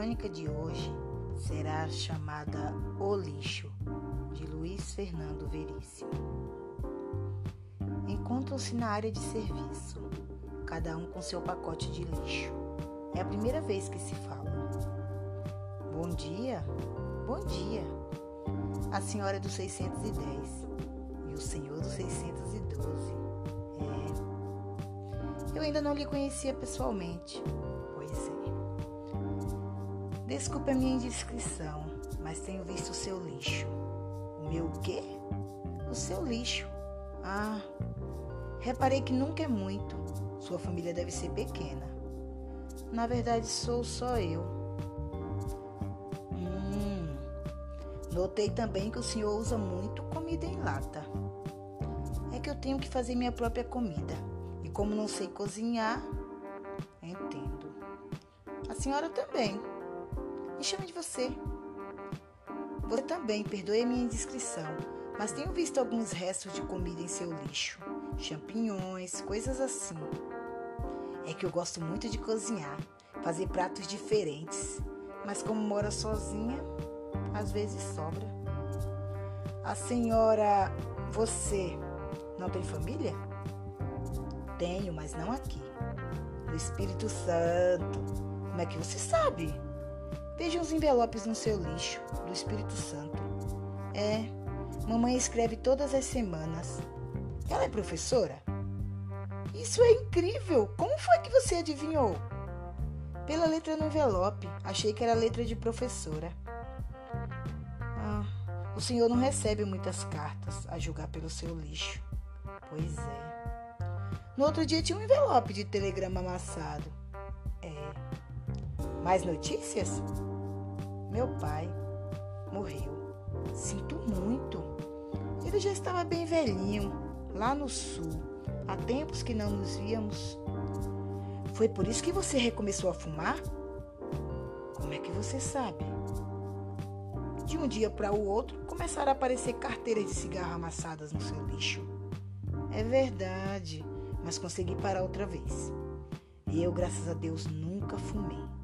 crônica de hoje será chamada O Lixo, de Luiz Fernando Veríssimo. Encontram-se na área de serviço, cada um com seu pacote de lixo. É a primeira vez que se falam. Bom dia, bom dia. A senhora é do 610 e o senhor do 612. É. Eu ainda não lhe conhecia pessoalmente. Desculpe a minha indiscrição, mas tenho visto o seu lixo. O meu quê? O seu lixo. Ah, reparei que nunca é muito. Sua família deve ser pequena. Na verdade, sou só eu. Hum, notei também que o senhor usa muito comida em lata. É que eu tenho que fazer minha própria comida. E como não sei cozinhar, entendo. A senhora também. Me chame de você. Você também, perdoe a minha indiscrição, mas tenho visto alguns restos de comida em seu lixo. Champinhões, coisas assim. É que eu gosto muito de cozinhar, fazer pratos diferentes, mas como mora sozinha, às vezes sobra. A senhora, você, não tem família? Tenho, mas não aqui. No Espírito Santo. Como é que você sabe? Veja os envelopes no seu lixo, do Espírito Santo. É, mamãe escreve todas as semanas. Ela é professora? Isso é incrível! Como foi que você adivinhou? Pela letra no envelope. Achei que era letra de professora. Ah, o senhor não recebe muitas cartas, a julgar pelo seu lixo. Pois é. No outro dia tinha um envelope de telegrama amassado. É. Mais notícias? Meu pai morreu. Sinto muito. Ele já estava bem velhinho, lá no sul. Há tempos que não nos víamos. Foi por isso que você recomeçou a fumar? Como é que você sabe? De um dia para o outro, começaram a aparecer carteiras de cigarro amassadas no seu lixo. É verdade, mas consegui parar outra vez. E eu, graças a Deus, nunca fumei.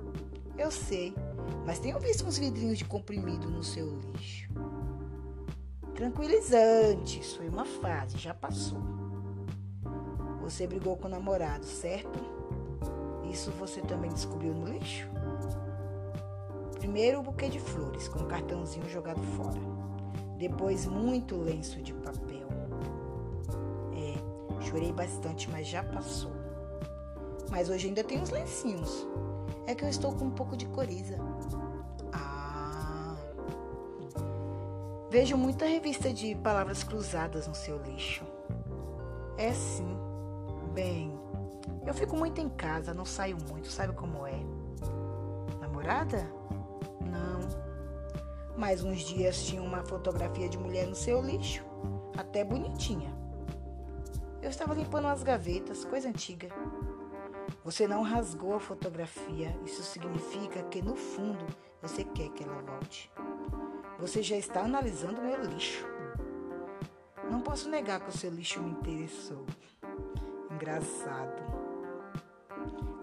Eu sei, mas tenho visto uns vidrinhos de comprimido no seu lixo. Tranquilizante, isso foi uma fase, já passou. Você brigou com o namorado, certo? Isso você também descobriu no lixo? Primeiro o buquê de flores com um cartãozinho jogado fora. Depois muito lenço de papel. É, chorei bastante, mas já passou. Mas hoje ainda tem uns lencinhos. É que eu estou com um pouco de coriza. Ah. Vejo muita revista de palavras cruzadas no seu lixo. É sim. Bem, eu fico muito em casa, não saio muito, sabe como é? Namorada? Não. Mas uns dias tinha uma fotografia de mulher no seu lixo, até bonitinha. Eu estava limpando as gavetas, coisa antiga. Você não rasgou a fotografia. Isso significa que no fundo você quer que ela volte. Você já está analisando meu lixo. Não posso negar que o seu lixo me interessou. Engraçado.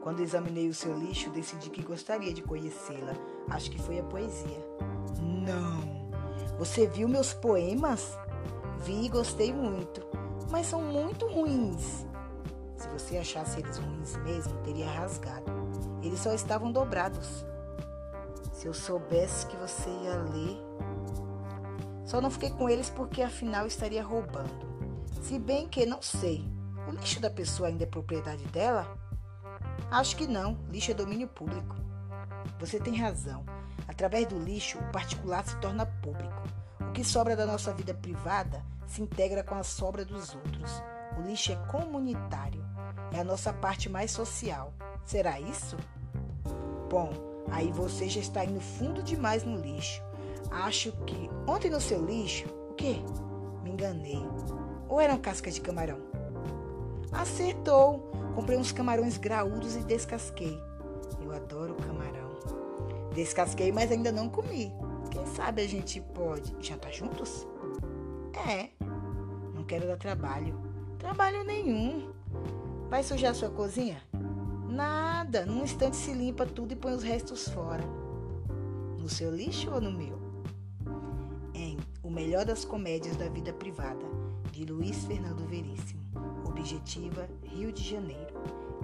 Quando examinei o seu lixo, decidi que gostaria de conhecê-la. Acho que foi a poesia. Não! Você viu meus poemas? Vi e gostei muito, mas são muito ruins. Se você achasse eles ruins mesmo, teria rasgado. Eles só estavam dobrados. Se eu soubesse que você ia ler. Só não fiquei com eles porque afinal estaria roubando. Se bem que não sei. O lixo da pessoa ainda é propriedade dela? Acho que não. Lixo é domínio público. Você tem razão. Através do lixo, o particular se torna público. O que sobra da nossa vida privada se integra com a sobra dos outros. O lixo é comunitário. É a nossa parte mais social. Será isso? Bom, aí você já está indo fundo demais no lixo. Acho que ontem no seu lixo, o quê? Me enganei. Ou eram cascas de camarão? Acertou! Comprei uns camarões graúdos e descasquei. Eu adoro camarão. Descasquei, mas ainda não comi. Quem sabe a gente pode jantar juntos? É. Não quero dar trabalho. Trabalho nenhum. Vai sujar sua cozinha? Nada. Num instante se limpa tudo e põe os restos fora. No seu lixo ou no meu? Em O Melhor das Comédias da Vida Privada, de Luiz Fernando Veríssimo. Objetiva, Rio de Janeiro.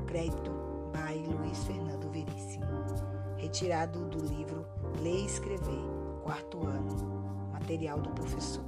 Crédito by Luiz Fernando Veríssimo. Retirado do livro Ler e Escrever, quarto ano. Material do professor.